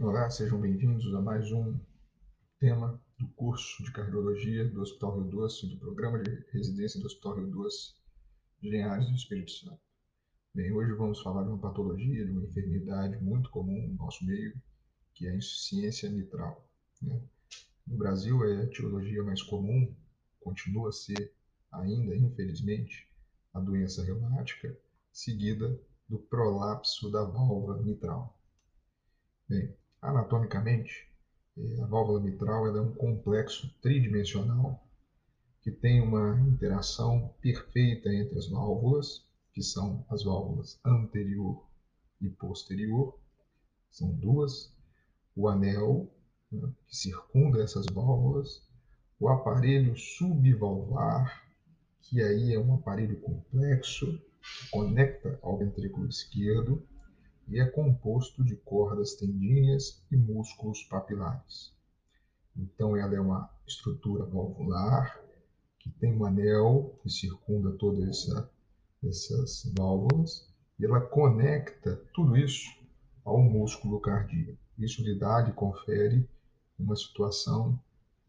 Olá, sejam bem-vindos a mais um tema do curso de cardiologia do Hospital Rio Doce, do programa de residência do Hospital Rio Doce, Engenhares do Espírito Santo. Bem, hoje vamos falar de uma patologia, de uma enfermidade muito comum no nosso meio, que é a insuficiência mitral. Né? No Brasil, é a etiologia mais comum, continua a ser ainda, infelizmente, a doença reumática, seguida do prolapso da válvula mitral. Bem, anatomicamente, eh, a válvula mitral é um complexo tridimensional que tem uma interação perfeita entre as válvulas, que são as válvulas anterior e posterior, são duas, o anel né, que circunda essas válvulas, o aparelho subvalvar, que aí é um aparelho complexo conecta ao ventrículo esquerdo e é composto de cordas tendíneas e músculos papilares. Então, ela é uma estrutura valvular que tem um anel que circunda todas essa, essas válvulas e ela conecta tudo isso ao músculo cardíaco. Isso lhe dá, lhe confere uma situação,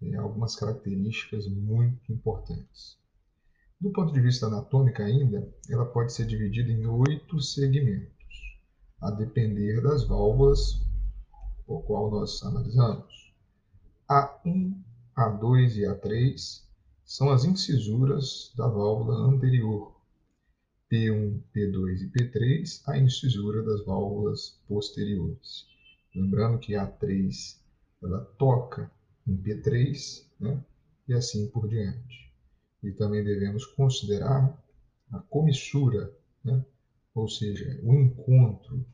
eh, algumas características muito importantes. Do ponto de vista anatômico ainda, ela pode ser dividida em oito segmentos a depender das válvulas por qual nós analisamos. A1, A2 e A3 são as incisuras da válvula anterior. P1, P2 e P3, a incisura das válvulas posteriores. Lembrando que A3 ela toca em P3, né? e assim por diante. E também devemos considerar a comissura, né? Ou seja, o encontro,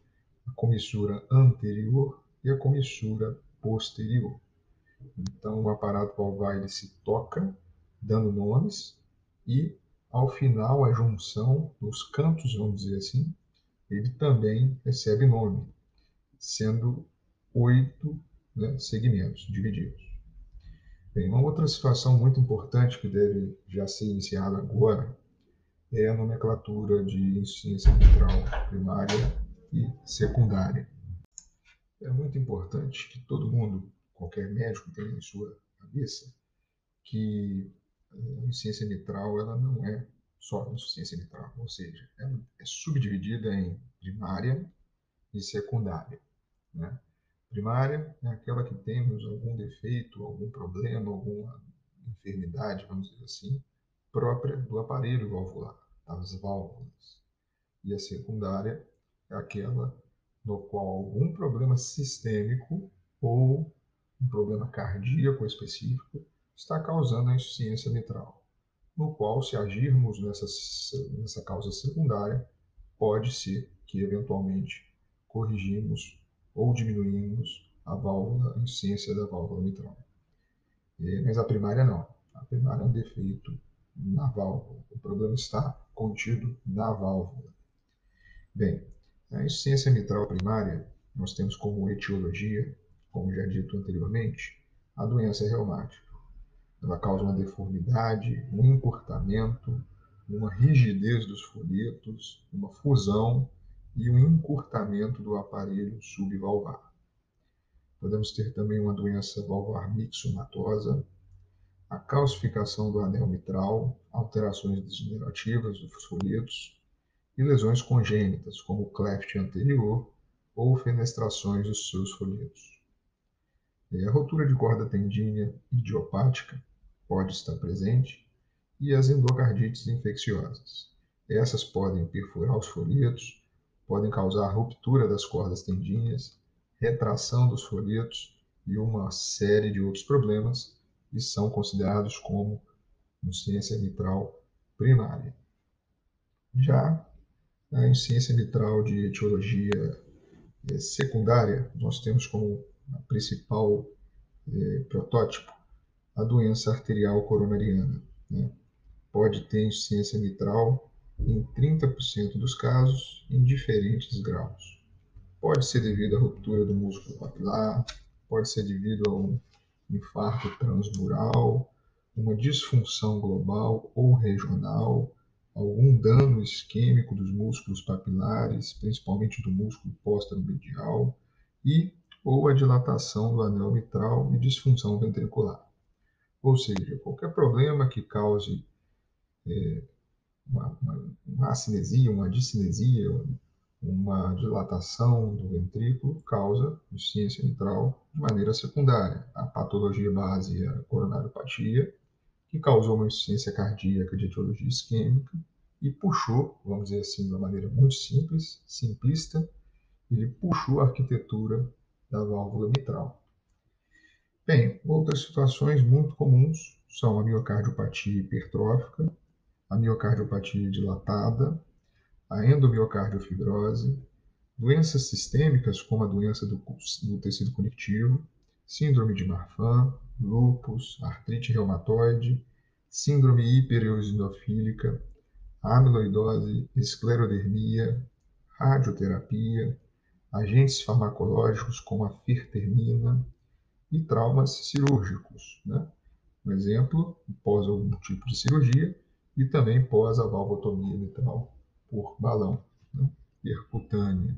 a comissura anterior e a comissura posterior. Então, o aparato valvar ele se toca, dando nomes, e ao final, a junção, nos cantos, vamos dizer assim, ele também recebe nome, sendo oito né, segmentos divididos. Bem, uma outra situação muito importante que deve já ser iniciada agora é a nomenclatura de insuficiência mitral primária e secundária. É muito importante que todo mundo, qualquer médico, tenha em sua cabeça que a insuficiência mitral ela não é só insuficiência mitral, ou seja, ela é subdividida em primária e secundária. Né? Primária é aquela que temos algum defeito, algum problema, alguma enfermidade, vamos dizer assim, própria do aparelho valvular, das válvulas. E a secundária é aquela no qual algum problema sistêmico ou um problema cardíaco específico está causando a insuficiência mitral, no qual, se agirmos nessa, nessa causa secundária, pode ser que eventualmente corrigimos ou diminuímos a válvula, a insuficiência da válvula mitral. Mas a primária não. A primária é um defeito na válvula. O problema está contido na válvula. Bem, a insuficiência mitral primária nós temos como etiologia, como já dito anteriormente, a doença reumática. Ela causa uma deformidade, um encurtamento, uma rigidez dos folhetos, uma fusão e um encurtamento do aparelho subvalvar. Podemos ter também uma doença valvar mixomatosa, a calcificação do anel mitral, alterações degenerativas dos folhetos e lesões congênitas, como o cleft anterior ou fenestrações dos seus folhetos. A rotura de corda tendínea idiopática pode estar presente e as endocardites infecciosas. Essas podem perfurar os folhetos, podem causar ruptura das cordas tendíneas, retração dos folhetos e uma série de outros problemas e são considerados como insuficiência mitral primária. Já a insuficiência mitral de etiologia eh, secundária, nós temos como principal eh, protótipo a doença arterial coronariana. Né? Pode ter insuficiência mitral em 30% dos casos, em diferentes graus. Pode ser devido à ruptura do músculo papilar, pode ser devido a um infarto transmural, uma disfunção global ou regional, algum dano isquêmico dos músculos papilares, principalmente do músculo póstero medial, e ou a dilatação do anel mitral e disfunção ventricular. Ou seja, qualquer problema que cause é, uma, uma, uma acinesia, uma discinesia, uma dilatação do ventrículo causa insuficiência mitral de maneira secundária. A patologia base é a coronariopatia, que causou uma insuficiência cardíaca de etiologia isquêmica e puxou, vamos dizer assim, de uma maneira muito simples, simplista, ele puxou a arquitetura da válvula mitral. Bem, outras situações muito comuns são a miocardiopatia hipertrófica, a miocardiopatia dilatada, a endomiocardiofibrose, doenças sistêmicas como a doença do, do tecido conectivo, síndrome de Marfan, lúpus, artrite reumatoide, síndrome hipereosinofílica, amiloidose, esclerodermia, radioterapia, agentes farmacológicos como a firtermina e traumas cirúrgicos. Né? Um exemplo, pós algum tipo de cirurgia e também pós a valvotomia mitral por balão né? percutânea.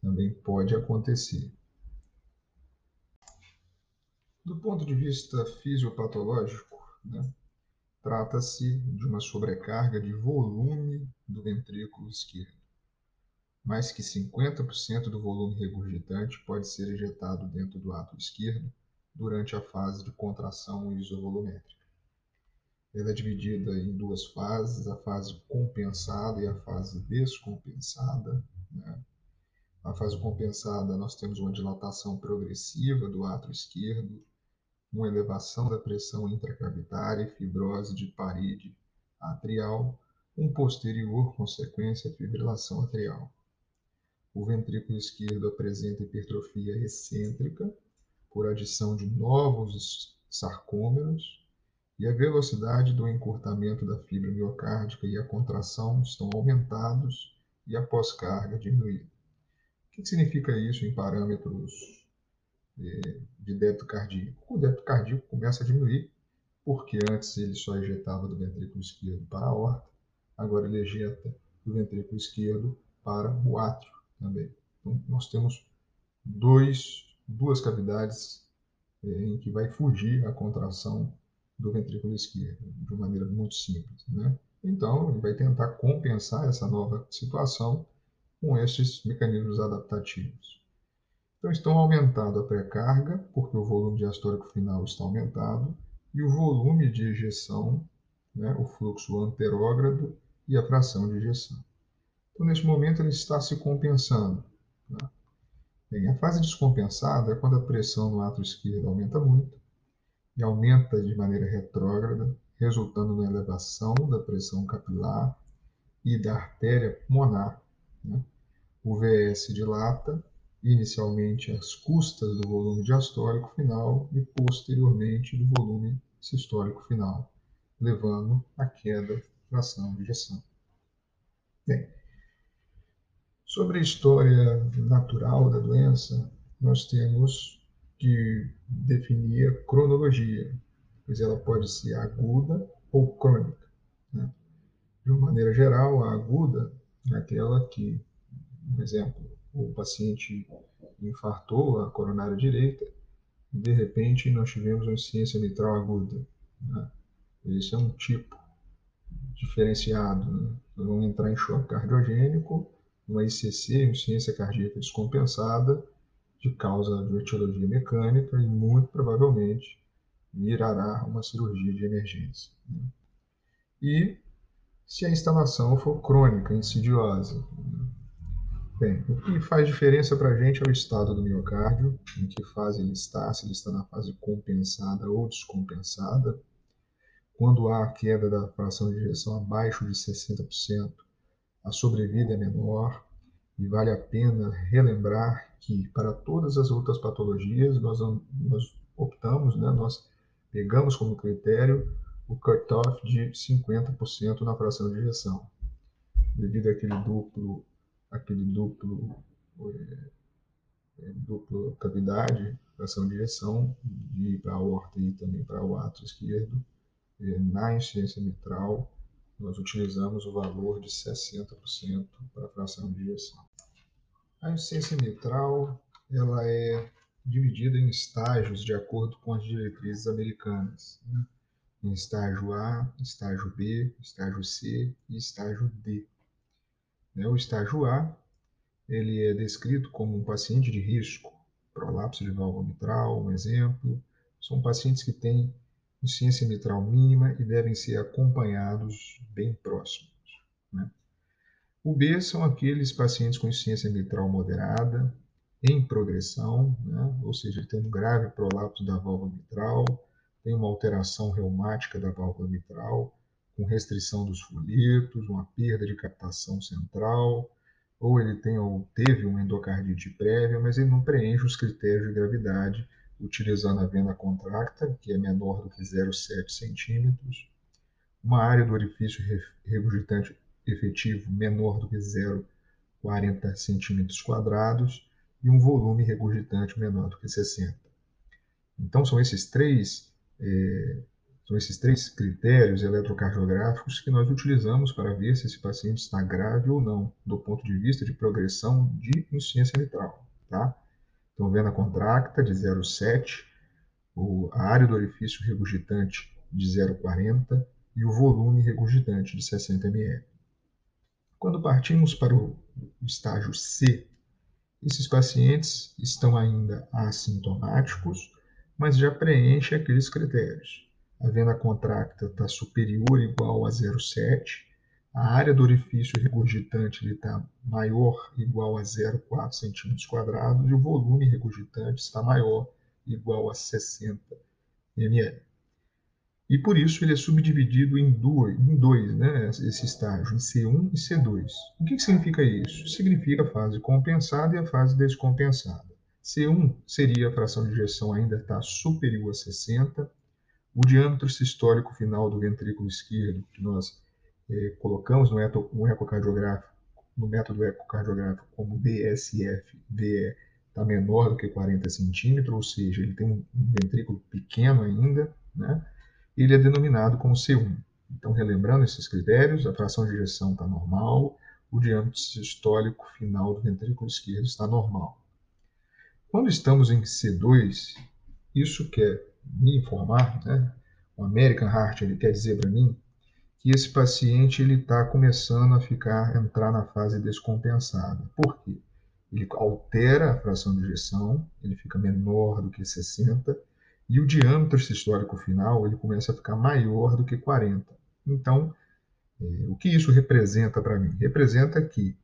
Também pode acontecer. Do ponto de vista fisiopatológico, né? trata-se de uma sobrecarga de volume do ventrículo esquerdo mais que 50% do volume regurgitante pode ser ejetado dentro do ato esquerdo durante a fase de contração isovolumétrica. Ela é dividida em duas fases, a fase compensada e a fase descompensada. Né? Na fase compensada, nós temos uma dilatação progressiva do ato esquerdo, uma elevação da pressão intracavitária e fibrose de parede atrial, um posterior consequência fibrilação atrial. O ventrículo esquerdo apresenta hipertrofia excêntrica por adição de novos sarcômeros e a velocidade do encurtamento da fibra miocárdica e a contração estão aumentados e a pós-carga diminuída. O que significa isso em parâmetros eh, de débito cardíaco? O débito cardíaco começa a diminuir, porque antes ele só ejetava do ventrículo esquerdo para a aorta, agora ele ejeta do ventrículo esquerdo para o átrio também. Então, nós temos dois, duas cavidades é, em que vai fugir a contração do ventrículo esquerdo, de uma maneira muito simples. Né? Então, ele vai tentar compensar essa nova situação com esses mecanismos adaptativos. Então, estão aumentando a pré-carga, porque o volume diastólico final está aumentado, e o volume de ejeção, né, o fluxo anterógrado e a fração de ejeção. Então, neste momento, ele está se compensando. Né? Bem, a fase descompensada é quando a pressão no ato esquerdo aumenta muito e aumenta de maneira retrógrada, resultando na elevação da pressão capilar e da artéria pulmonar. Né? O VS dilata inicialmente às custas do volume diastólico final e posteriormente do volume sistólico final, levando à queda da fração de ejeção. Bem, Sobre a história natural da doença, nós temos que definir a cronologia, pois ela pode ser aguda ou crônica. Né? De uma maneira geral, a aguda é aquela que, por exemplo, o paciente infartou a coronária direita e de repente nós tivemos uma insuficiência mitral aguda. Né? Esse é um tipo diferenciado. Né? vamos entrar em choque cardiogênico uma ICC, insuficiência cardíaca descompensada, de causa de etiologia mecânica e muito provavelmente virará uma cirurgia de emergência. Né? E se a instalação for crônica, insidiosa. Né? Bem, o que faz diferença para a gente é o estado do miocárdio, em que fase ele está, se ele está na fase compensada ou descompensada. Quando há queda da fração de ejeção abaixo de 60%, a sobrevida é menor e vale a pena relembrar que para todas as outras patologias nós, nós optamos, né, nós pegamos como critério o cutoff de 50% na fração de injeção, devido àquele duplo, aquele duplo, é, duplo cavidade, fração de injeção, de para a aorta e também para o ato esquerdo, é, na insuficiência mitral, nós utilizamos o valor de 60% para a fração de injeção. A insuficiência mitral ela é dividida em estágios de acordo com as diretrizes americanas. Né? Em estágio A, estágio B, estágio C e estágio D. Né? O estágio A ele é descrito como um paciente de risco, prolapso de válvula mitral, um exemplo. São pacientes que têm insuficiência mitral mínima e devem ser acompanhados bem próximos. Né? O B são aqueles pacientes com insuficiência mitral moderada, em progressão, né? ou seja, tem um grave prolapso da válvula mitral, tem uma alteração reumática da válvula mitral, com restrição dos folhetos, uma perda de captação central, ou ele tem ou teve uma endocardite prévia, mas ele não preenche os critérios de gravidade utilizando a vena contracta, que é menor do que 0,7 centímetros, uma área do orifício regurgitante efetivo menor do que 0,40 centímetros quadrados e um volume regurgitante menor do que 60. Então são esses três é, são esses três critérios eletrocardiográficos que nós utilizamos para ver se esse paciente está grave ou não, do ponto de vista de progressão de insuficiência mitral. Tá? Então, vena contracta de 0,7, a área do orifício regurgitante de 0,40 e o volume regurgitante de 60 ml. Quando partimos para o estágio C, esses pacientes estão ainda assintomáticos, mas já preenchem aqueles critérios a vena contracta está superior ou igual a 0,7, a área do orifício regurgitante está maior igual a 0,4 cm e o volume regurgitante está maior igual a 60 ml. E por isso ele é subdividido em dois, em dois né, esse estágio, em C1 e C2. O que, significa isso? Significa a fase compensada e a fase descompensada. C1 seria a fração de ejeção ainda está superior a 60, o diâmetro sistólico final do ventrículo esquerdo, que nós eh, colocamos no, eto, no ecocardiográfico, no método ecocardiográfico como DSF-VE, está menor do que 40 centímetros, ou seja, ele tem um ventrículo pequeno ainda, né? Ele é denominado como C1. Então, relembrando esses critérios, a fração de ejeção está normal, o diâmetro sistólico final do ventrículo esquerdo está normal. Quando estamos em C2, isso quer me informar, né? O American Heart ele quer dizer para mim que esse paciente ele está começando a ficar entrar na fase descompensada. Por quê? Ele altera a fração de ejeção, ele fica menor do que 60 e o diâmetro sistólico final ele começa a ficar maior do que 40. Então, é, o que isso representa para mim? Representa que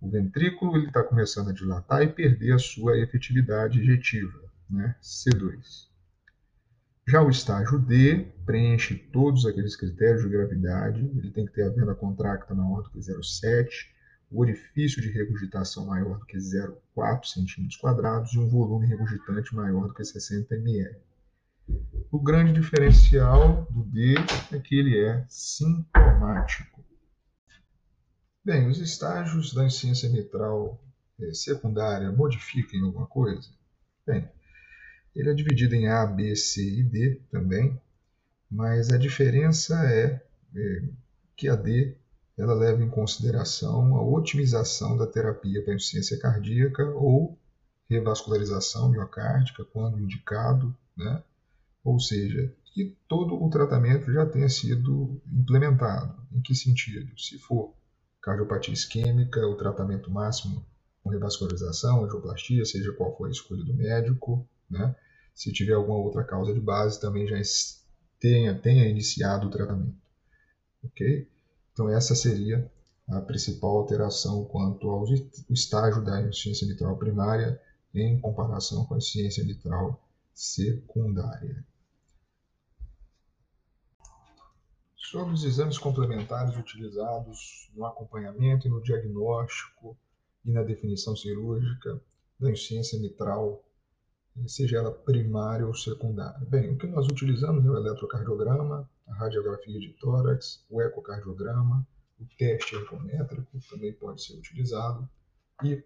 o ventrículo está começando a dilatar e perder a sua efetividade ejetiva, né? C2. Já o estágio D preenche todos aqueles critérios de gravidade, ele tem que ter a vena contracta maior do que 0,7, o orifício de regurgitação maior do que 0,4 cm e um volume regurgitante maior do que 60 ml. O grande diferencial do D é que ele é sintomático. Bem, os estágios da insuficiência mitral eh, secundária modificam alguma coisa? Bem, ele é dividido em A, B, C e D também, mas a diferença é, é que a D ela leva em consideração a otimização da terapia para insuficiência cardíaca ou revascularização miocárdica, quando indicado, né? Ou seja, que todo o tratamento já tenha sido implementado. Em que sentido? Se for cardiopatia isquêmica, o tratamento máximo com revascularização, angioplastia, seja qual for a escolha do médico, né? se tiver alguma outra causa de base, também já tenha, tenha iniciado o tratamento. Ok? Então, essa seria a principal alteração quanto ao estágio da insuficiência mitral primária em comparação com a insuficiência mitral secundária. Sobre os exames complementares utilizados no acompanhamento e no diagnóstico e na definição cirúrgica da insuficiência mitral seja ela primária ou secundária. Bem, o que nós utilizamos é o eletrocardiograma, a radiografia de tórax, o ecocardiograma, o teste ecométrico também pode ser utilizado e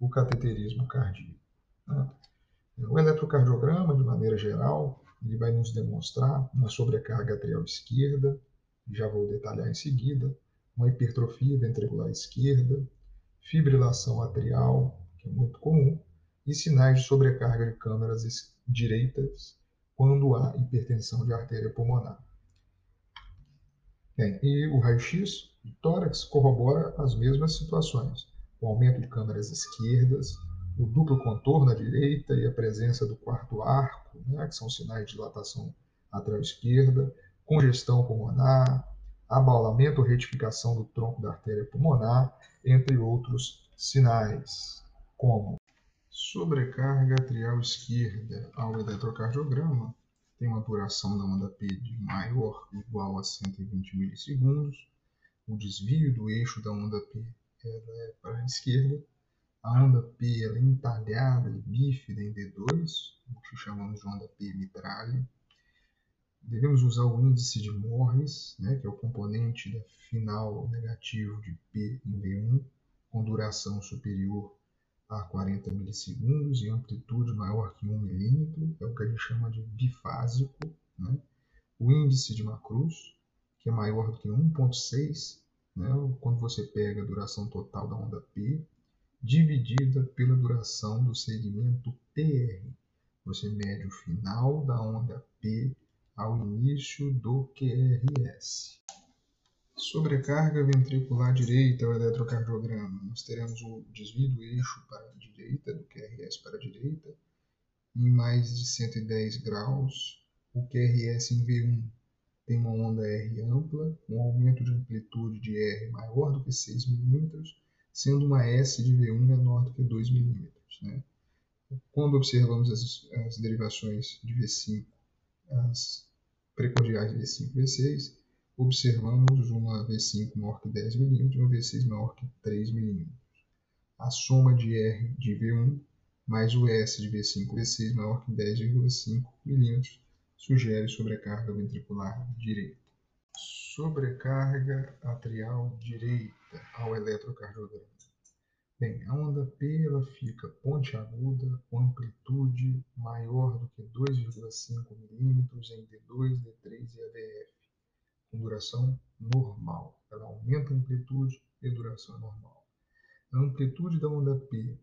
o cateterismo cardíaco. Né? O eletrocardiograma, de maneira geral, ele vai nos demonstrar uma sobrecarga atrial esquerda, já vou detalhar em seguida, uma hipertrofia ventricular esquerda, fibrilação atrial, que é muito comum, e sinais de sobrecarga de câmeras direitas quando há hipertensão de artéria pulmonar. Bem, e o raio-x do tórax corrobora as mesmas situações, o aumento de câmeras esquerdas, o duplo contorno à direita e a presença do quarto arco, né, que são sinais de dilatação atrás esquerda, congestão pulmonar, abaulamento ou retificação do tronco da artéria pulmonar, entre outros sinais, como sobrecarga atrial esquerda ao eletrocardiograma, tem uma duração da onda P de maior ou igual a 120 milissegundos, o desvio do eixo da onda P é para a esquerda, a onda P é entalhada e bífida em D2, o que chamamos de onda P mitralha, Devemos usar o índice de Morris, né, que é o componente da final negativo de P em V1, com duração superior a 40 milissegundos e amplitude maior que 1 milímetro, é o que a gente chama de bifásico. Né? O índice de Macruz, que é maior do que 1,6, né, quando você pega a duração total da onda P, dividida pela duração do segmento PR. Você mede o final da onda P ao início do QRS. Sobrecarga ventricular direita ao eletrocardiograma. Nós teremos o desvio do eixo para a direita, do QRS para a direita, em mais de 110 graus. O QRS em V1 tem uma onda R ampla, um aumento de amplitude de R maior do que 6 mm, sendo uma S de V1 menor do que 2 mm. Né? Quando observamos as, as derivações de V5 as precordiais V5 e V6, observamos uma V5 maior que 10 mm e uma V6 maior que 3 mm. A soma de R de V1 mais o S de V5 e V6 maior que 10,5 mm sugere sobrecarga ventricular direita. Sobrecarga atrial direita ao eletrocardiograma. Bem, a onda P ela fica pontiaguda com amplitude maior do que 2,5 mm em D2, D3 e AVF, com duração normal. Ela aumenta a amplitude e duração normal. A amplitude da onda P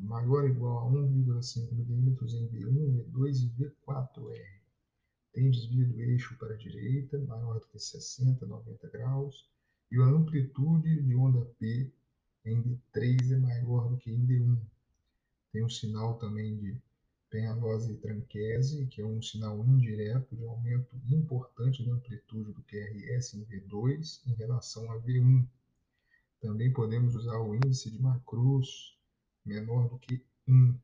maior ou igual a 1,5 mm em V1, V2 e V4R. Tem desvio do eixo para a direita, maior do que 60, 90 graus, e a amplitude de onda P em D3 é maior do que em D1. Tem um sinal também de penalose e tranquese, que é um sinal indireto de aumento importante da amplitude do QRS em V2 em relação a V1. Também podemos usar o índice de Macruz menor do que 1,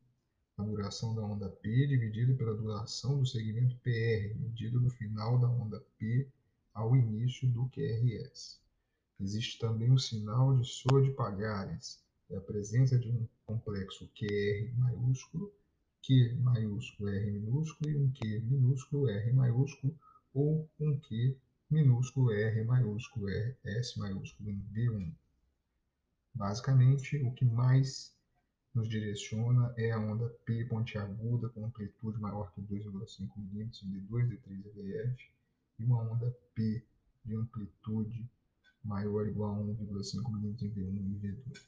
a duração da onda P dividida pela duração do segmento PR, medido no final da onda P ao início do QRS. Existe também o sinal de Sode-Pagares, é a presença de um complexo QR maiúsculo, Q maiúsculo R minúsculo e um Q minúsculo R maiúsculo, ou um Q minúsculo R maiúsculo R, S maiúsculo em B1. Basicamente, o que mais nos direciona é a onda P pontiaguda com amplitude maior que 2,5 mm em D2, D3 e VF, e uma onda P de amplitude maior ou igual a 1,5 mm em V1 e V2.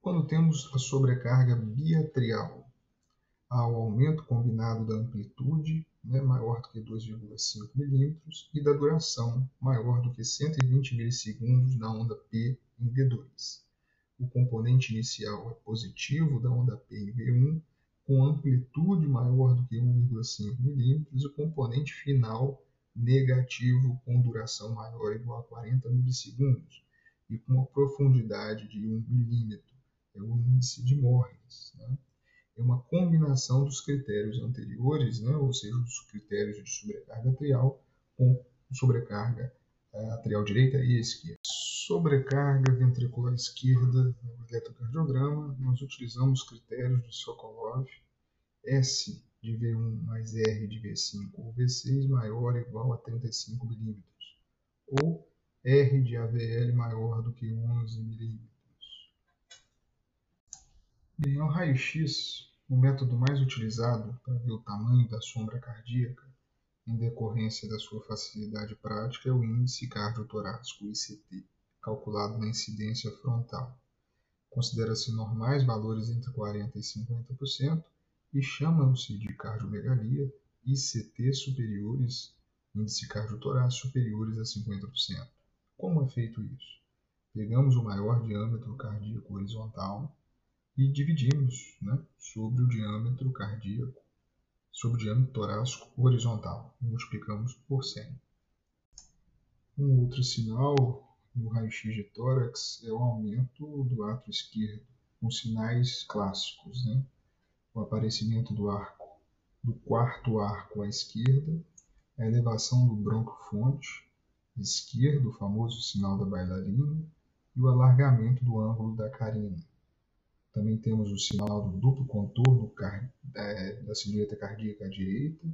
Quando temos a sobrecarga biatrial, há o aumento combinado da amplitude, né, maior do que 2,5 mm, e da duração, maior do que 120 milissegundos na onda P em V2. O componente inicial é positivo da onda P em V1, com amplitude maior do que 1,5 mm, e o componente final negativo com duração maior ou igual a 40 milissegundos e com uma profundidade de 1 milímetro. É o índice de Morris. Né? É uma combinação dos critérios anteriores, né? ou seja, os critérios de sobrecarga atrial com sobrecarga uh, atrial direita e esquerda. Sobrecarga ventricular esquerda no eletrocardiograma, nós utilizamos critérios de Sokolov, S de V1 mais R de V5 ou V6 maior ou igual a 35 mm, ou R de AVL maior do que 11 mm. Bem, ao raio-x, o método mais utilizado para ver o tamanho da sombra cardíaca, em decorrência da sua facilidade prática, é o índice cardiotorácico ICT, calculado na incidência frontal. Considera-se normais valores entre 40% e 50% e chamam-se de cardiomegalia ICT superiores, índice cardiotorácico superiores a 50%. Como é feito isso? Pegamos o maior diâmetro cardíaco horizontal e dividimos né, sobre o diâmetro cardíaco, sobre o diâmetro torácico horizontal. Multiplicamos por 100. Um outro sinal no raio-x de tórax é o aumento do átrio esquerdo, com sinais clássicos, né? O aparecimento do arco, do quarto arco à esquerda, a elevação do broncofonte esquerdo, o famoso sinal da bailarina, e o alargamento do ângulo da carina. Também temos o sinal do duplo contorno da silhueta cardíaca à direita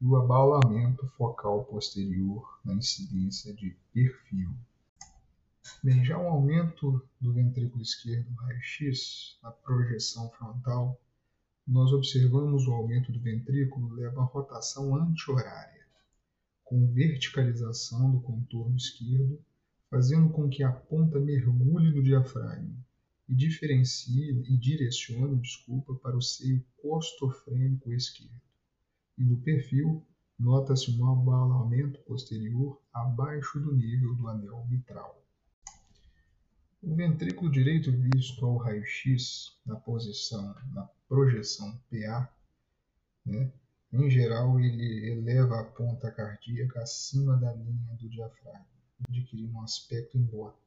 e o abaulamento focal posterior na incidência de perfil. Bem, já o aumento do ventrículo esquerdo raio-x, na projeção frontal, nós observamos o aumento do ventrículo leva a rotação anti-horária, com verticalização do contorno esquerdo, fazendo com que a ponta mergulhe no diafragma e diferencie e direcione, desculpa, para o seio costofrênico esquerdo. E no perfil, nota-se um abalamento posterior abaixo do nível do anel mitral. O ventrículo direito visto ao raio-x na posição, na projeção PA, né, em geral ele eleva a ponta cardíaca acima da linha do diafragma, adquirindo um aspecto em bota.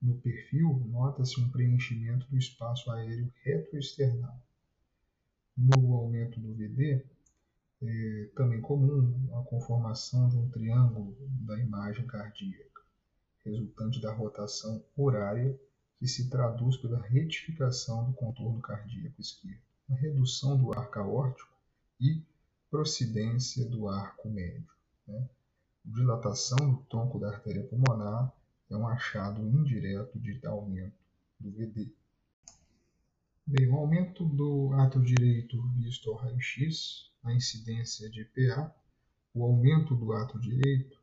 No perfil, nota-se um preenchimento do espaço aéreo retroesternal. No aumento do VD, é também comum a conformação de um triângulo da imagem cardíaca resultante da rotação horária, que se traduz pela retificação do contorno cardíaco esquerdo, a redução do arco aórtico e procedência do arco médio. Né? Dilatação do tronco da artéria pulmonar é um achado indireto de aumento do VD. Bem, o aumento do átrio direito visto ao raio-x, a incidência de PA, o aumento do átrio direito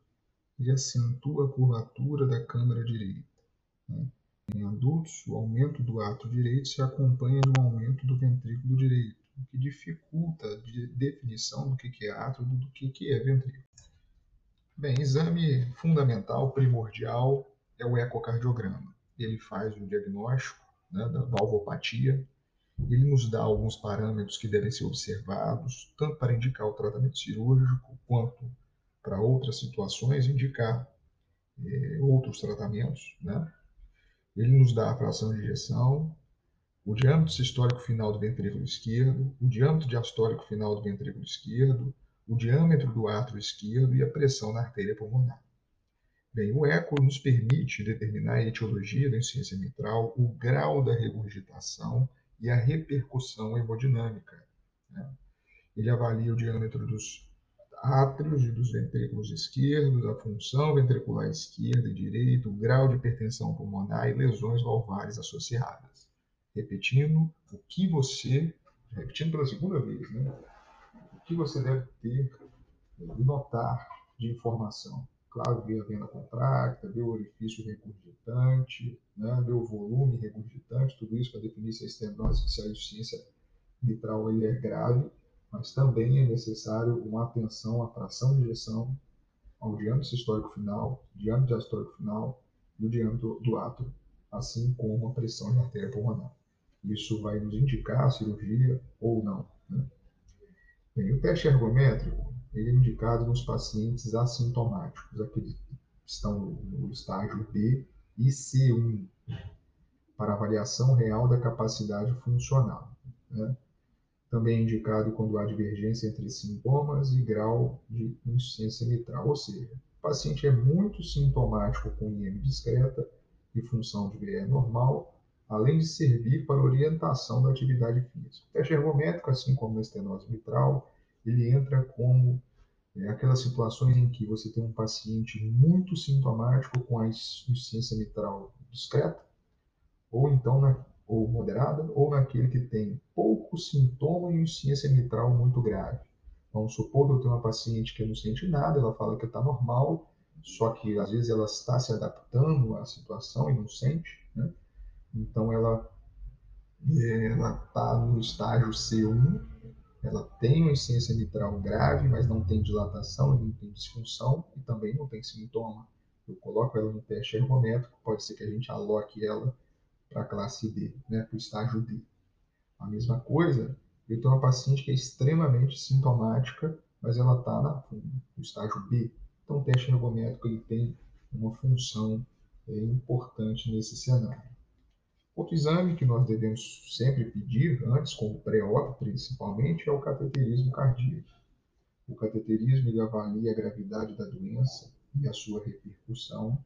ele acentua a curvatura da câmara direita. Né? Em adultos, o aumento do átrio direito se acompanha de um aumento do ventrículo direito, o que dificulta a definição do que é átrio do que é ventrículo. Bem, exame fundamental, primordial, é o ecocardiograma. Ele faz o diagnóstico né, da valvopatia, ele nos dá alguns parâmetros que devem ser observados, tanto para indicar o tratamento cirúrgico, quanto para outras situações, indicar é, outros tratamentos. Né? Ele nos dá a fração de injeção, o diâmetro sistólico final do ventrículo esquerdo, o diâmetro diastólico final do ventrículo esquerdo, o diâmetro do átrio esquerdo e a pressão na artéria pulmonar. Bem, o eco nos permite determinar a etiologia da insuficiência mitral, o grau da regurgitação e a repercussão hemodinâmica. Né? Ele avalia o diâmetro dos átrios dos ventrículos esquerdos, a função ventricular esquerda e direita, o grau de hipertensão pulmonar e lesões valvares associadas. Repetindo, o que você, repetindo pela segunda vez, né? o que você deve ter e notar de informação. Claro, ver a vena contracta, ver o orifício regurgitante, né? ver o volume regurgitante, tudo isso para definir se a estenose, se a insuficiência mitral ele é grave mas também é necessário uma atenção à fração de injeção, ao diâmetro histórico final, diâmetro diastólico final e o diâmetro do átrio, assim como a pressão na artéria pulmonar. Isso vai nos indicar a cirurgia ou não. Né? Bem, o teste ergométrico ele é indicado nos pacientes assintomáticos, aqueles que estão no estágio B e C1, para avaliação real da capacidade funcional. Né? Também é indicado quando há divergência entre sintomas e grau de insuficiência mitral, ou seja, o paciente é muito sintomático com IM discreta e função de VE normal, além de servir para orientação da atividade física. O teste ergométrico, assim como a estenose mitral, ele entra como é, aquelas situações em que você tem um paciente muito sintomático com a insuficiência mitral discreta, ou então na, ou moderada, ou naquele que tem pouco sintoma e insuficiência mitral muito grave. Vamos supor que eu tenho uma paciente que não sente nada, ela fala que está normal, só que às vezes ela está se adaptando à situação e não sente, né? Então ela ela está no estágio C1, ela tem uma insuficiência mitral grave, mas não tem dilatação, não tem disfunção e também não tem sintoma. Eu coloco ela no teste ergométrico, pode ser que a gente aloque ela para a classe D, né, para o estágio D. A mesma coisa, eu tenho uma paciente que é extremamente sintomática, mas ela está no estágio B. Então, o teste ergométrico ele tem uma função é, importante nesse cenário. Outro exame que nós devemos sempre pedir, antes, como pré-op principalmente, é o cateterismo cardíaco. O cateterismo ele avalia a gravidade da doença e a sua repercussão.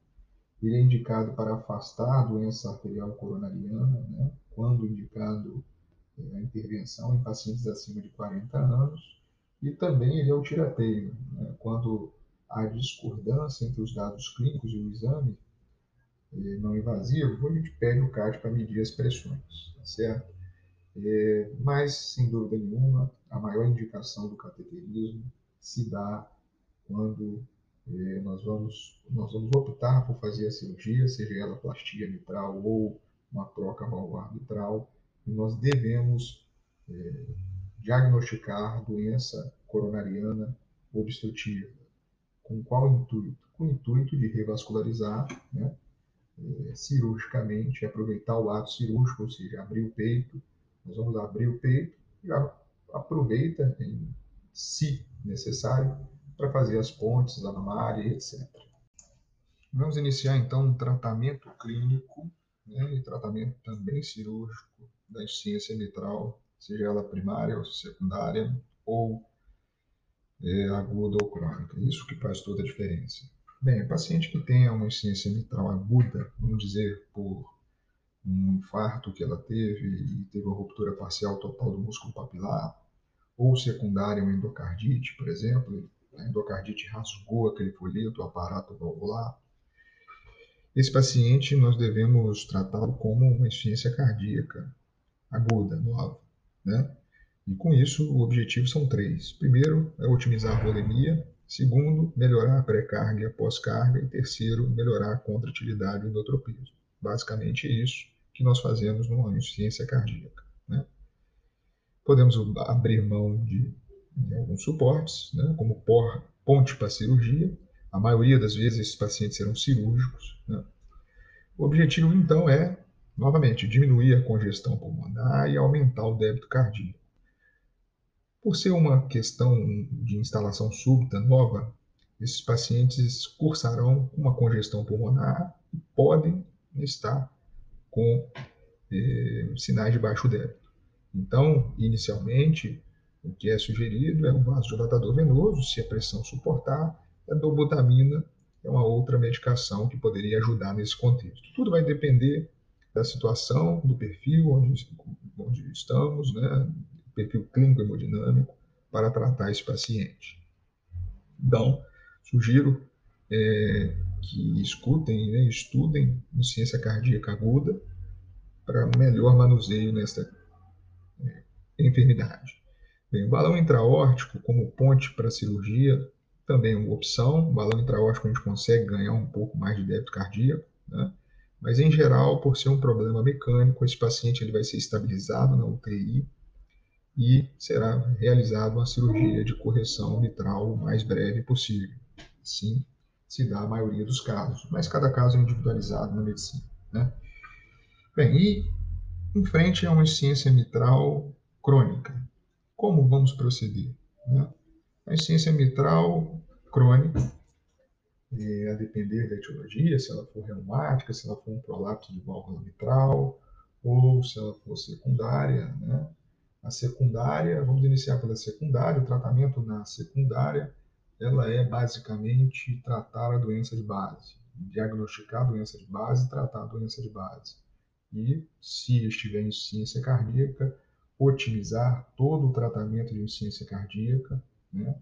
Ele é indicado para afastar a doença arterial coronariana, né, quando indicado é, a intervenção em pacientes acima de 40 anos. E também ele é o tirateio, né, quando há discordância entre os dados clínicos e o exame, não invasivo, a gente pede o CAT para medir as pressões, tá certo? É, mas, sem dúvida nenhuma, a maior indicação do cateterismo se dá quando é, nós, vamos, nós vamos optar por fazer a cirurgia, seja ela plastia mitral ou uma troca valvular mitral, e nós devemos é, diagnosticar doença coronariana obstrutiva. Com qual intuito? Com o intuito de revascularizar, né? é, cirurgicamente, aproveitar o ato cirúrgico, ou seja, abrir o peito. Nós vamos abrir o peito, já aproveita, em, se necessário, para fazer as pontes, a mamária, etc. Vamos iniciar então um tratamento clínico né, e tratamento também cirúrgico da insuficiência mitral, seja ela primária ou secundária, ou é, aguda ou crônica. Isso que faz toda a diferença. Bem, paciente que tenha uma insuficiência mitral aguda, vamos dizer por um infarto que ela teve e teve uma ruptura parcial total do músculo papilar, ou secundária uma endocardite, por exemplo, a endocardite rasgou aquele folheto, o aparato valvular. Esse paciente nós devemos tratá-lo como uma insuficiência cardíaca aguda, nova, né? E com isso, o objetivo são três. Primeiro, é otimizar a volemia, Segundo, melhorar a pré-carga e a pós-carga. E terceiro, melhorar a contratilidade do tropismo. Basicamente é isso que nós fazemos numa insuficiência cardíaca. Né? Podemos abrir mão de alguns suportes, né? como por, ponte para cirurgia. A maioria das vezes esses pacientes serão cirúrgicos. Né? O objetivo, então, é, novamente, diminuir a congestão pulmonar e aumentar o débito cardíaco. Por ser uma questão de instalação súbita nova, esses pacientes cursarão uma congestão pulmonar e podem estar com eh, sinais de baixo débito. Então, inicialmente, o que é sugerido é um vasodilatador venoso, se a pressão suportar, a dobutamina é uma outra medicação que poderia ajudar nesse contexto. Tudo vai depender da situação, do perfil onde, onde estamos, né, perfil clínico hemodinâmico para tratar esse paciente. Então, sugiro é, que escutem, né, estudem ciência cardíaca aguda para melhor manuseio nessa é, enfermidade. Bem, o balão intraórtico como ponte para cirurgia também é uma opção. O balão intraórtico a gente consegue ganhar um pouco mais de débito cardíaco, né? mas em geral, por ser um problema mecânico, esse paciente ele vai ser estabilizado na UTI e será realizada uma cirurgia de correção mitral o mais breve possível. Assim se dá a maioria dos casos, mas cada caso é individualizado na medicina. Né? Bem, e em frente a uma insuficiência mitral crônica, como vamos proceder? Né? A insuficiência mitral crônica, a depender da etiologia, se ela for reumática, se ela for um prolapso de válvula mitral, ou se ela for secundária, né? A secundária, vamos iniciar pela secundária, o tratamento na secundária, ela é basicamente tratar a doença de base, diagnosticar a doença de base tratar a doença de base. E, se estiver insuficiência cardíaca, otimizar todo o tratamento de insuficiência cardíaca, né?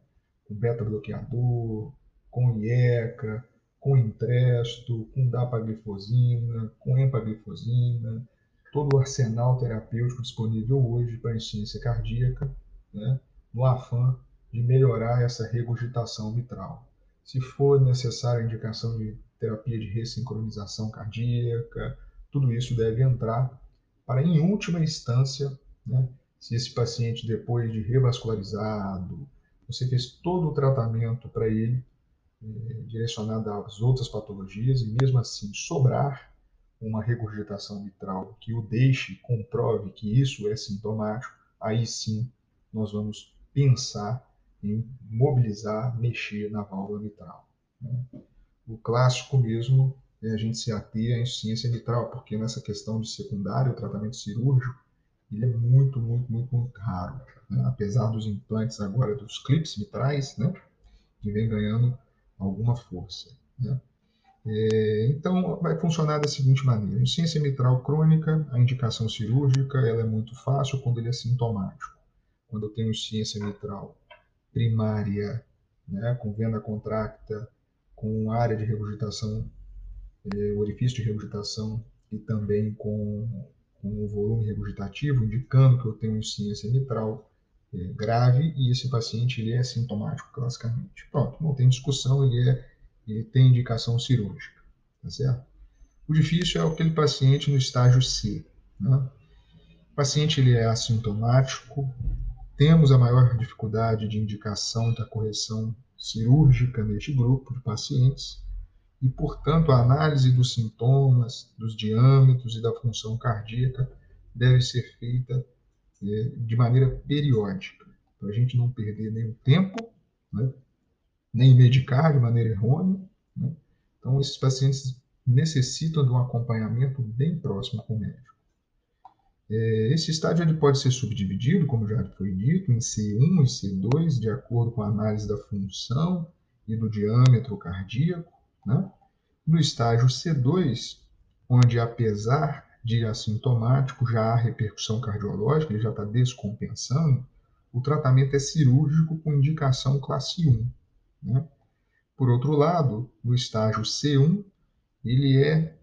com beta-bloqueador, com IECA, com Entresto, com dapaglifosina, com empaglifosina, todo o arsenal terapêutico disponível hoje para insuficiência cardíaca, né, no afã de melhorar essa regurgitação mitral. Se for necessária a indicação de terapia de ressincronização cardíaca, tudo isso deve entrar para, em última instância, né, se esse paciente, depois de revascularizado, você fez todo o tratamento para ele, eh, direcionado às outras patologias, e mesmo assim sobrar uma regurgitação mitral que o deixe, comprove que isso é sintomático, aí sim nós vamos pensar em mobilizar, mexer na válvula mitral. Né? O clássico mesmo é a gente se ater à insuficiência mitral, porque nessa questão de secundário, tratamento cirúrgico, ele é muito, muito, muito, muito raro. Né? Apesar dos implantes agora dos clips mitrais, né? que vem ganhando alguma força. Né? É, então, vai funcionar da seguinte maneira: insuficiência mitral crônica, a indicação cirúrgica ela é muito fácil quando ele é sintomático. Quando eu tenho insuficiência mitral primária, né, com vena contracta, com área de regurgitação, é, orifício de regurgitação e também com, com o volume regurgitativo, indicando que eu tenho insuficiência mitral é, grave e esse paciente ele é sintomático classicamente. Pronto, não tem discussão, ele, é, ele tem indicação cirúrgica, tá certo? O difícil é aquele paciente no estágio C. Né? O paciente ele é assintomático, temos a maior dificuldade de indicação da correção cirúrgica neste grupo de pacientes e, portanto, a análise dos sintomas, dos diâmetros e da função cardíaca deve ser feita é, de maneira periódica, para a gente não perder nenhum tempo, né, nem medicar de maneira errônea. Né. Então, esses pacientes necessitam de um acompanhamento bem próximo com o médico. É, esse estágio ele pode ser subdividido, como já foi dito, em C1 e C2, de acordo com a análise da função e do diâmetro cardíaco. Né? No estágio C2, onde apesar de assintomático já há repercussão cardiológica, ele já está descompensando, o tratamento é cirúrgico com indicação classe 1. Né? Por outro lado, no estágio C1, ele é,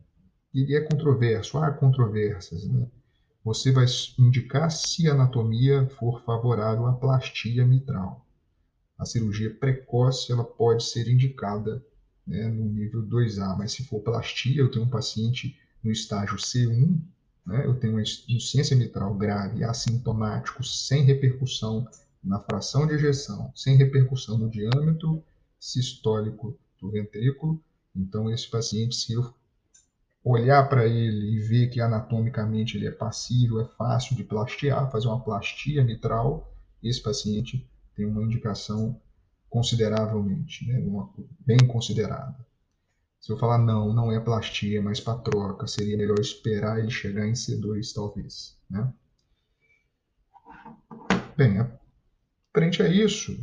ele é controverso, há controvérsias. Né? você vai indicar se a anatomia for favorável à plastia mitral. A cirurgia precoce ela pode ser indicada né, no nível 2A, mas se for plastia, eu tenho um paciente no estágio C1, né, eu tenho uma insuficiência mitral grave, assintomático, sem repercussão na fração de ejeção, sem repercussão no diâmetro sistólico do ventrículo. Então, esse paciente, se eu olhar para ele e ver que anatomicamente ele é passível, é fácil de plastiar, fazer uma plastia mitral, esse paciente tem uma indicação consideravelmente, né, uma, bem considerada. Se eu falar não, não é plastia, mas para troca, seria melhor esperar ele chegar em C2, talvez. Né? Bem, frente a isso,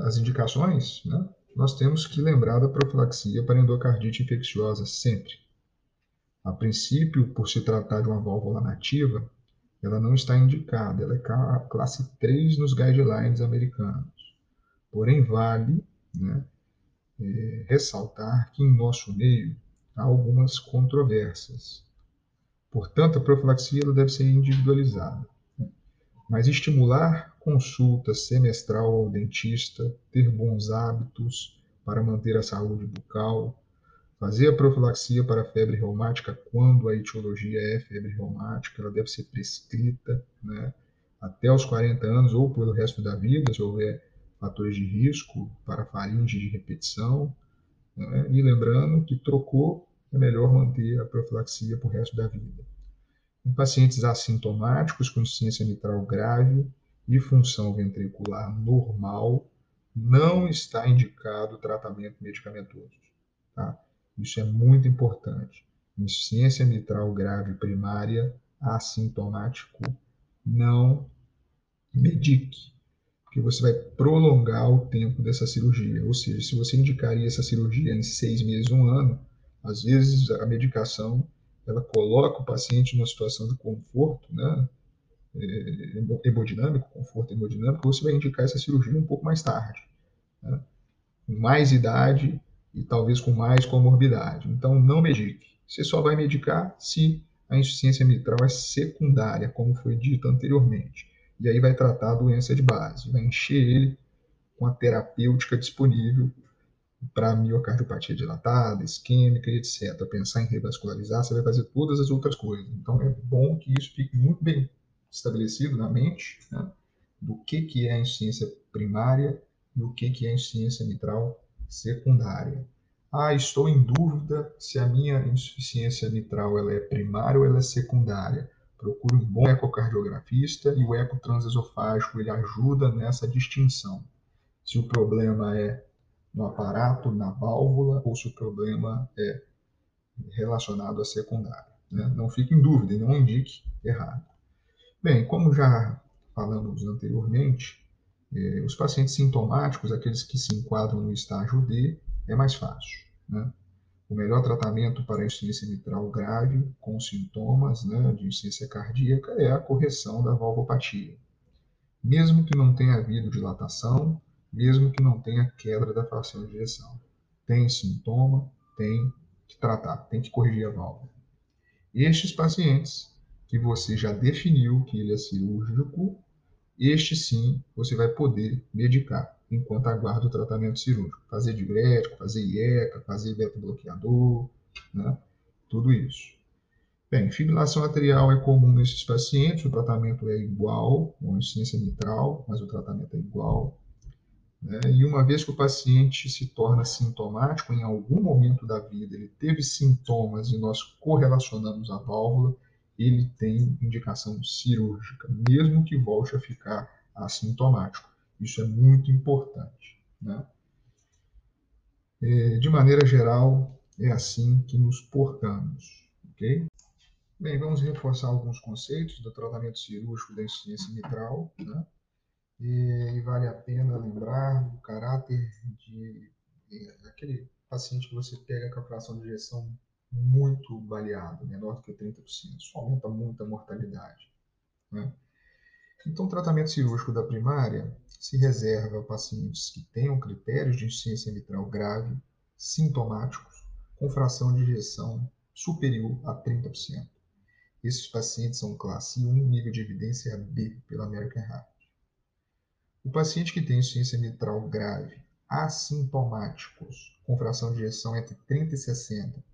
as indicações, né, nós temos que lembrar da profilaxia para endocardite infecciosa sempre. A princípio, por se tratar de uma válvula nativa, ela não está indicada, ela é classe 3 nos guidelines americanos. Porém, vale né, é, ressaltar que em nosso meio há algumas controvérsias. Portanto, a profilaxia deve ser individualizada. Mas estimular consulta semestral ao dentista, ter bons hábitos para manter a saúde bucal, Fazer a profilaxia para a febre reumática quando a etiologia é febre reumática, ela deve ser prescrita né, até os 40 anos ou pelo resto da vida, se houver fatores de risco para faringe de repetição. Né, e lembrando que trocou, é melhor manter a profilaxia para o resto da vida. Em pacientes assintomáticos com insuficiência mitral grave e função ventricular normal, não está indicado tratamento medicamentoso. Tá? Isso é muito importante. Insuficiência mitral grave primária, assintomático, não medique, porque você vai prolongar o tempo dessa cirurgia. Ou seja, se você indicaria essa cirurgia em seis meses, um ano, às vezes a medicação ela coloca o paciente numa situação de conforto, né? É, hemodinâmico, conforto hemodinâmico, você vai indicar essa cirurgia um pouco mais tarde. Né? Com mais idade, e talvez com mais comorbidade. Então, não medique. Você só vai medicar se a insuficiência mitral é secundária, como foi dito anteriormente. E aí vai tratar a doença de base, vai encher ele com a terapêutica disponível para miocardiopatia dilatada, isquêmica e etc. Pensar em revascularizar, você vai fazer todas as outras coisas. Então é bom que isso fique muito bem estabelecido na mente né, do que, que é a insuficiência primária e o que, que é a insuficiência mitral secundária. Ah, estou em dúvida se a minha insuficiência mitral ela é primária ou ela é secundária. Procure um bom ecocardiografista e o eco transesofágico ele ajuda nessa distinção. Se o problema é no aparato, na válvula, ou se o problema é relacionado à secundária. Né? Não fique em dúvida e não indique errado. Bem, como já falamos anteriormente, eh, os pacientes sintomáticos, aqueles que se enquadram no estágio D, é mais fácil. Né? O melhor tratamento para a insuficiência mitral grave com sintomas né, de insuficiência cardíaca é a correção da valvopatia. Mesmo que não tenha havido dilatação, mesmo que não tenha quebra da fração de ejeção. Tem sintoma, tem que tratar, tem que corrigir a válvula. Estes pacientes que você já definiu que ele é cirúrgico, este sim você vai poder medicar enquanto aguarda o tratamento cirúrgico. Fazer diurético, fazer IECA, fazer beta-bloqueador, né? tudo isso. Bem, fibrilação arterial é comum nesses pacientes, o tratamento é igual, com insuficiência mitral, mas o tratamento é igual. Né? E uma vez que o paciente se torna sintomático, em algum momento da vida ele teve sintomas e nós correlacionamos a válvula, ele tem indicação cirúrgica, mesmo que volte a ficar assintomático. Isso é muito importante. Né? É, de maneira geral, é assim que nos portamos. ok? Bem, vamos reforçar alguns conceitos do tratamento cirúrgico da insuficiência mitral. Né? E, vale a pena lembrar o caráter de, de aquele paciente que você pega com a fração de injeção muito baleado, menor do que 30%. Isso aumenta muito a mortalidade. Né? Então, o tratamento cirúrgico da primária se reserva a pacientes que tenham critérios de insuficiência mitral grave, sintomáticos, com fração de injeção superior a 30%. Esses pacientes são classe 1, nível de evidência B, pela American Heart. O paciente que tem insuficiência mitral grave, assintomáticos, com fração de injeção entre 30 e 60,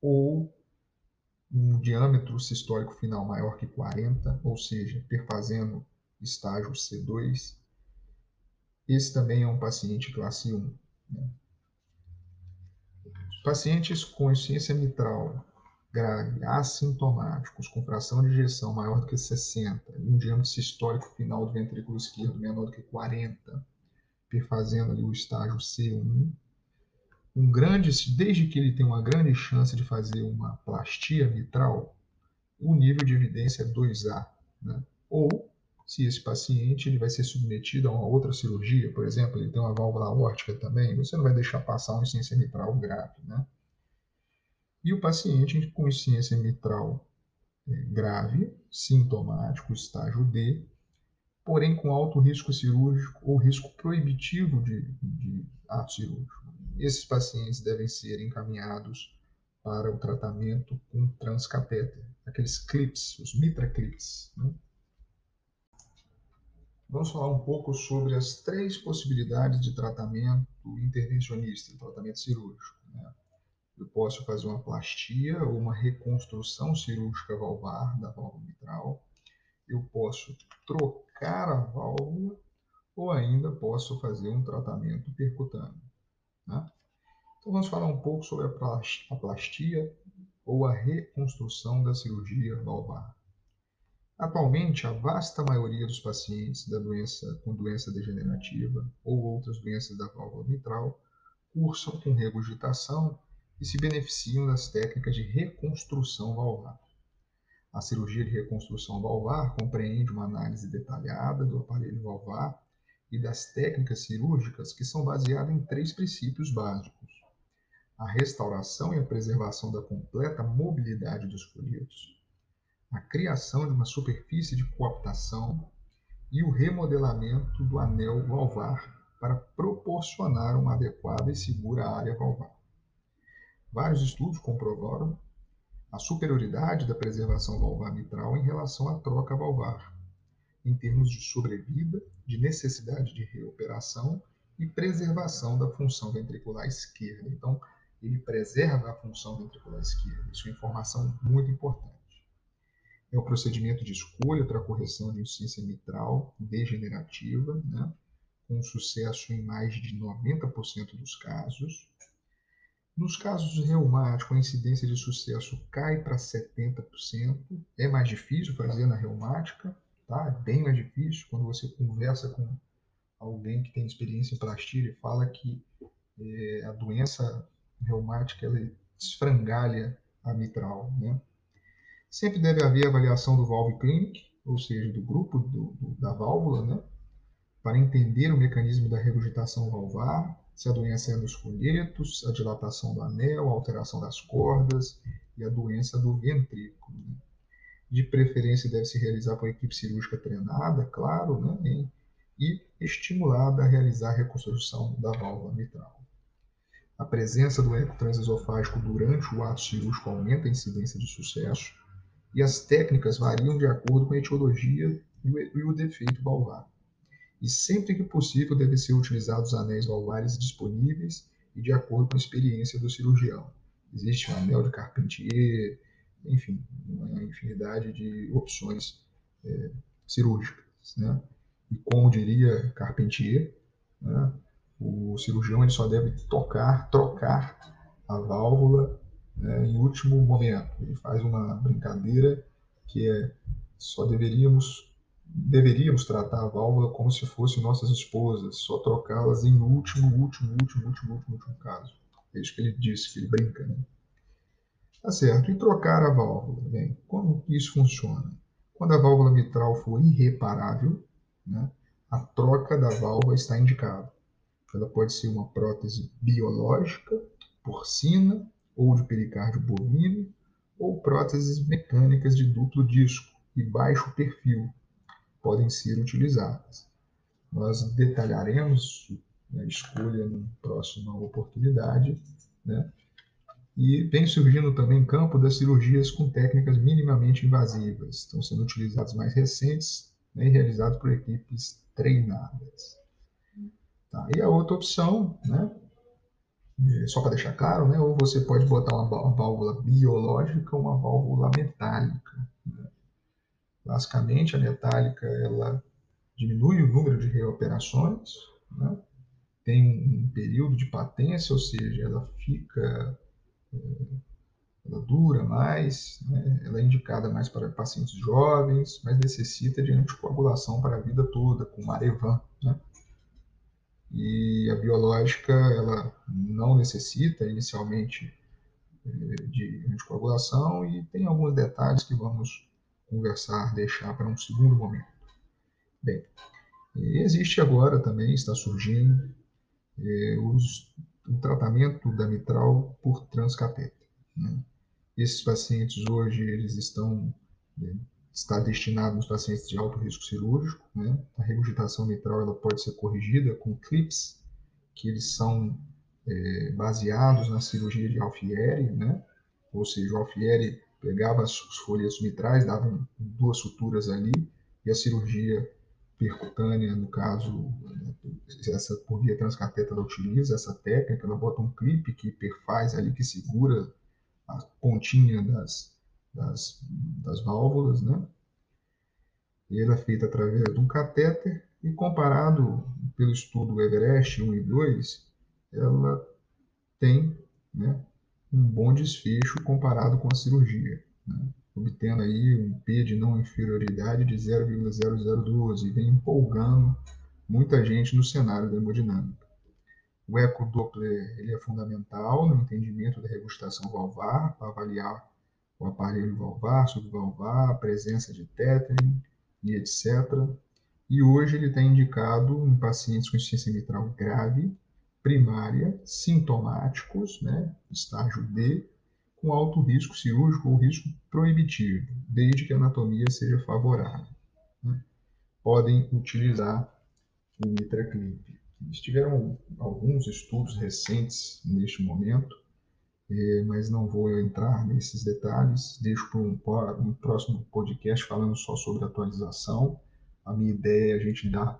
ou um diâmetro sistólico final maior que 40, ou seja, perfazendo estágio C2. Esse também é um paciente classe 1. Né? Pacientes com insuficiência mitral grave, assintomáticos, com fração de ejeção maior do que 60 e um diâmetro sistólico final do ventrículo esquerdo menor do que 40, perfazendo ali o estágio C1, um grande, desde que ele tem uma grande chance de fazer uma plastia mitral, o nível de evidência é 2A. Né? Ou, se esse paciente ele vai ser submetido a uma outra cirurgia, por exemplo, ele tem uma válvula aórtica também, você não vai deixar passar uma insuficiência mitral grave. Né? E o paciente com insuficiência mitral é, grave, sintomático, estágio D, porém com alto risco cirúrgico ou risco proibitivo de, de ato cirúrgico esses pacientes devem ser encaminhados para o tratamento com transcatéter, aqueles clips, os mitra clips. Né? Vamos falar um pouco sobre as três possibilidades de tratamento intervencionista, tratamento cirúrgico. Né? Eu posso fazer uma plastia ou uma reconstrução cirúrgica valvar da válvula mitral. Eu posso trocar a válvula ou ainda posso fazer um tratamento percutâneo. Né? Então vamos falar um pouco sobre a plastia ou a reconstrução da cirurgia valvar. Atualmente, a vasta maioria dos pacientes da doença, com doença degenerativa ou outras doenças da válvula mitral cursam com regurgitação e se beneficiam das técnicas de reconstrução valvar. A cirurgia de reconstrução valvar compreende uma análise detalhada do aparelho valvar e das técnicas cirúrgicas que são baseadas em três princípios básicos: a restauração e a preservação da completa mobilidade dos folhetos, a criação de uma superfície de coaptação e o remodelamento do anel valvar para proporcionar uma adequada e segura área valvar. Vários estudos comprovaram a superioridade da preservação valvar mitral em relação à troca valvar, em termos de sobrevida, de necessidade de reoperação e preservação da função ventricular esquerda. Então, ele preserva a função ventricular esquerda. Isso é informação muito importante. É o procedimento de escolha para correção de insuficiência mitral degenerativa, né? com sucesso em mais de 90% dos casos. Nos casos reumáticos, a incidência de sucesso cai para 70%. É mais difícil fazer na reumática, tá? É bem mais difícil quando você conversa com alguém que tem experiência em plastilha e fala que é, a doença reumática ela esfrangalha a mitral, né? Sempre deve haver avaliação do valve clinic, ou seja, do grupo do, do, da válvula, né? Para entender o mecanismo da regurgitação valvar, se a doença é nos folhetos, a dilatação do anel, a alteração das cordas e a doença do ventrículo. Né? De preferência deve se realizar por equipe cirúrgica treinada, claro, né? e estimulada a realizar a reconstrução da válvula mitral. A presença do eco transesofágico durante o ato cirúrgico aumenta a incidência de sucesso e as técnicas variam de acordo com a etiologia e o defeito valvar. E sempre que possível devem ser utilizados anéis valvares disponíveis e de acordo com a experiência do cirurgião. Existe o anel de Carpentier, enfim, uma infinidade de opções é, cirúrgicas. Né? E como diria Carpentier, né, o cirurgião ele só deve tocar, trocar a válvula né, em último momento. Ele faz uma brincadeira que é só deveríamos deveríamos tratar a válvula como se fossem nossas esposas, só trocá-las em último, último, último, último, último, último caso. É isso que ele disse, que ele brinca, né? Tá certo. E trocar a válvula, bem, como isso funciona? Quando a válvula mitral for irreparável, né, a troca da válvula está indicada. Ela pode ser uma prótese biológica, porcina ou de pericárdio bovino, ou próteses mecânicas de duplo disco e baixo perfil podem ser utilizadas. Nós detalharemos a escolha em próxima oportunidade, né? E vem surgindo também campo das cirurgias com técnicas minimamente invasivas. Estão sendo utilizados mais recentes né, e realizados por equipes treinadas. Tá? E a outra opção, né, é, só para deixar claro, né, ou você pode botar uma válvula biológica ou uma válvula metálica. Basicamente, a metálica ela diminui o número de reoperações, né? tem um período de patência, ou seja, ela fica, é, ela dura mais, né? ela é indicada mais para pacientes jovens, mas necessita de anticoagulação para a vida toda, com Marevan. Né? E a biológica, ela não necessita inicialmente eh, de anticoagulação e tem alguns detalhes que vamos conversar, deixar para um segundo momento. Bem, existe agora também, está surgindo, eh, os, o tratamento da mitral por transcatéter. Né? Esses pacientes hoje, eles estão eh, está destinado aos pacientes de alto risco cirúrgico. Né? A regurgitação mitral ela pode ser corrigida com clips, que eles são é, baseados na cirurgia de Alfieri, né? ou seja, o Alfieri pegava os folhetos mitrais, dava duas suturas ali, e a cirurgia percutânea, no caso, essa por via transcateta, ela utiliza essa técnica, ela bota um clipe que perfaz ali, que segura a pontinha das, das, das válvulas, né? E ela é feita através de um catéter e comparado pelo estudo Everest 1 e 2, ela tem né, um bom desfecho comparado com a cirurgia, né? obtendo aí um P de não inferioridade de 0,0012 e vem empolgando muita gente no cenário da hemodinâmica. O ecodoppler ele é fundamental no entendimento da regurgitação valvar para avaliar o aparelho valvar, subvalvar, a presença de tétano e etc. E hoje ele está indicado em pacientes com insuficiência mitral grave, primária, sintomáticos, né, estágio D, com alto risco cirúrgico ou risco proibitivo, desde que a anatomia seja favorável. Né? Podem utilizar o MitraClip. Tiveram alguns estudos recentes neste momento é, mas não vou entrar nesses detalhes. Deixo para um, um, próximo podcast falando só sobre atualização. A minha ideia é a gente dar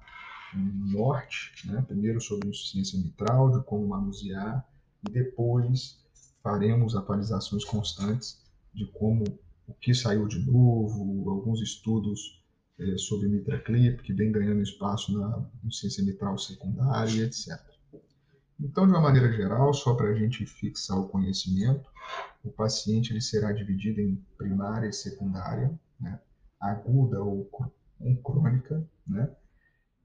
norte, né? primeiro sobre insuficiência mitral, de como manusear, e depois faremos atualizações constantes de como o que saiu de novo, alguns estudos eh, sobre MitraClip, que vem ganhando espaço na insuficiência mitral secundária, etc. Então, de uma maneira geral, só para a gente fixar o conhecimento, o paciente ele será dividido em primária e secundária, né? aguda ou, ou crônica, né?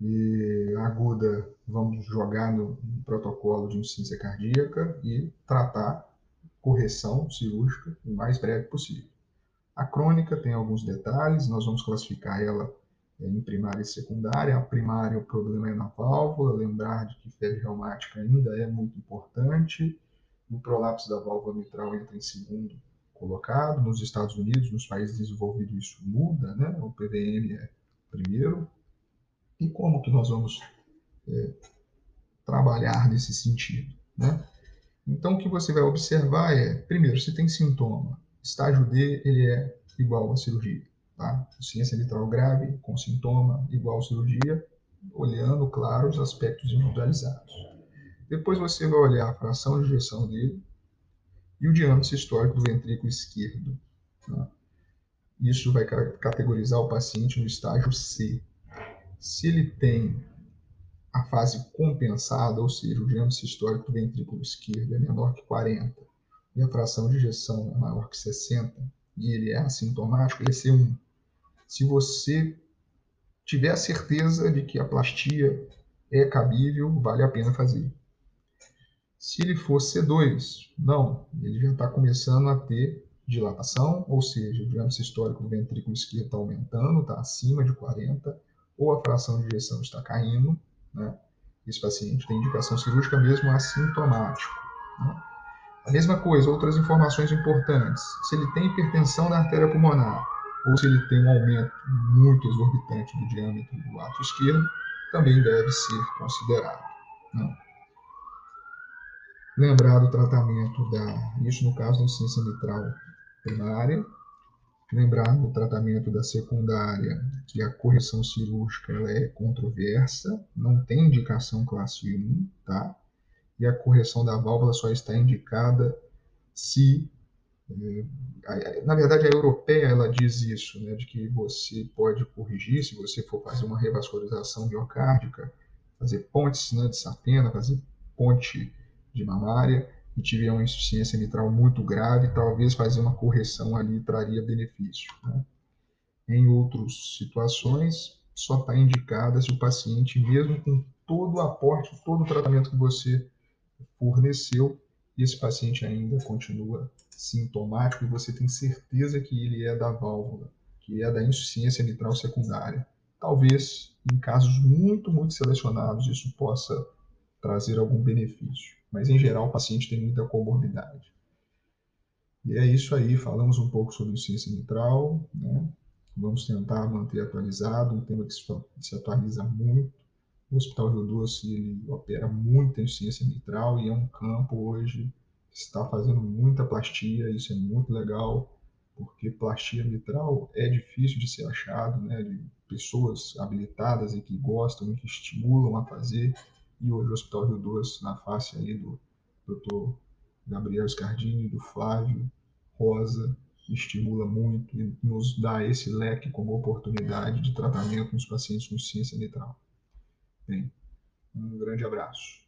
E aguda, vamos jogar no, no protocolo de insuficiência cardíaca e tratar correção cirúrgica o mais breve possível. A crônica tem alguns detalhes, nós vamos classificar ela é, em primária e secundária. A primária, o problema é na válvula, lembrar de que febre reumática ainda é muito importante. O prolapso da válvula mitral entra em segundo colocado. Nos Estados Unidos, nos países desenvolvidos, isso muda, né? O PVM é primeiro. E como que nós vamos é, trabalhar nesse sentido, né? Então, o que você vai observar é, primeiro, se tem sintoma. Estágio D, ele é igual à cirurgia. Tá? Ciência mitral grave, com sintoma, igual à cirurgia, olhando, claro, os aspectos individualizados. Depois você vai olhar a fração de ejeção dele e o diâmetro histórico do ventrículo esquerdo. Tá? Isso vai categorizar o paciente no estágio C. Se ele tem a fase compensada, ou seja, o diâmetro histórico do ventrículo esquerdo é menor que 40 e a fração de ejeção é maior que 60 e ele é assintomático, ele é C1. Se você tiver a certeza de que a plastia é cabível, vale a pena fazer. Se ele for C2, não, ele já está começando a ter dilatação, ou seja, o diâmetro histórico do ventrículo esquerdo está aumentando, está acima de 40, ou a fração de ejeção está caindo, né? Esse paciente tem indicação cirúrgica mesmo assintomático. Né? A mesma coisa, outras informações importantes. Se ele tem hipertensão na artéria pulmonar, ou se ele tem um aumento muito exorbitante do diâmetro do ato esquerdo, também deve ser considerado. Né? Lembrar do tratamento da, isso no caso da insuficiência mitral primária, Lembrar no tratamento da secundária que a correção cirúrgica ela é controversa, não tem indicação classe 1, tá? E a correção da válvula só está indicada se eh, na verdade, a europeia ela diz isso, né, de que você pode corrigir se você for fazer uma revascularização miocárdica, fazer pontes né, de sapena, fazer ponte de mamária, e tiver uma insuficiência mitral muito grave, talvez fazer uma correção ali traria benefício. Né? Em outras situações, só está indicada se o paciente, mesmo com todo o aporte, todo o tratamento que você forneceu, esse paciente ainda continua sintomático e você tem certeza que ele é da válvula, que é da insuficiência mitral secundária. Talvez, em casos muito, muito selecionados, isso possa trazer algum benefício mas em geral o paciente tem muita comorbidade. E é isso aí, falamos um pouco sobre insuficiência mitral, né? vamos tentar manter atualizado, um tema que se atualiza muito. O Hospital Rio Doce ele opera muita insuficiência mitral e é um campo hoje que está fazendo muita plastia, isso é muito legal, porque plastia mitral é difícil de ser achado, né, de pessoas habilitadas e que gostam e que estimulam a fazer e hoje o Hospital Rio Doce, na face aí do Dr. Gabriel Scardini, do Flávio Rosa, estimula muito e nos dá esse leque como oportunidade de tratamento nos pacientes com ciência mitral. Bem, um grande abraço.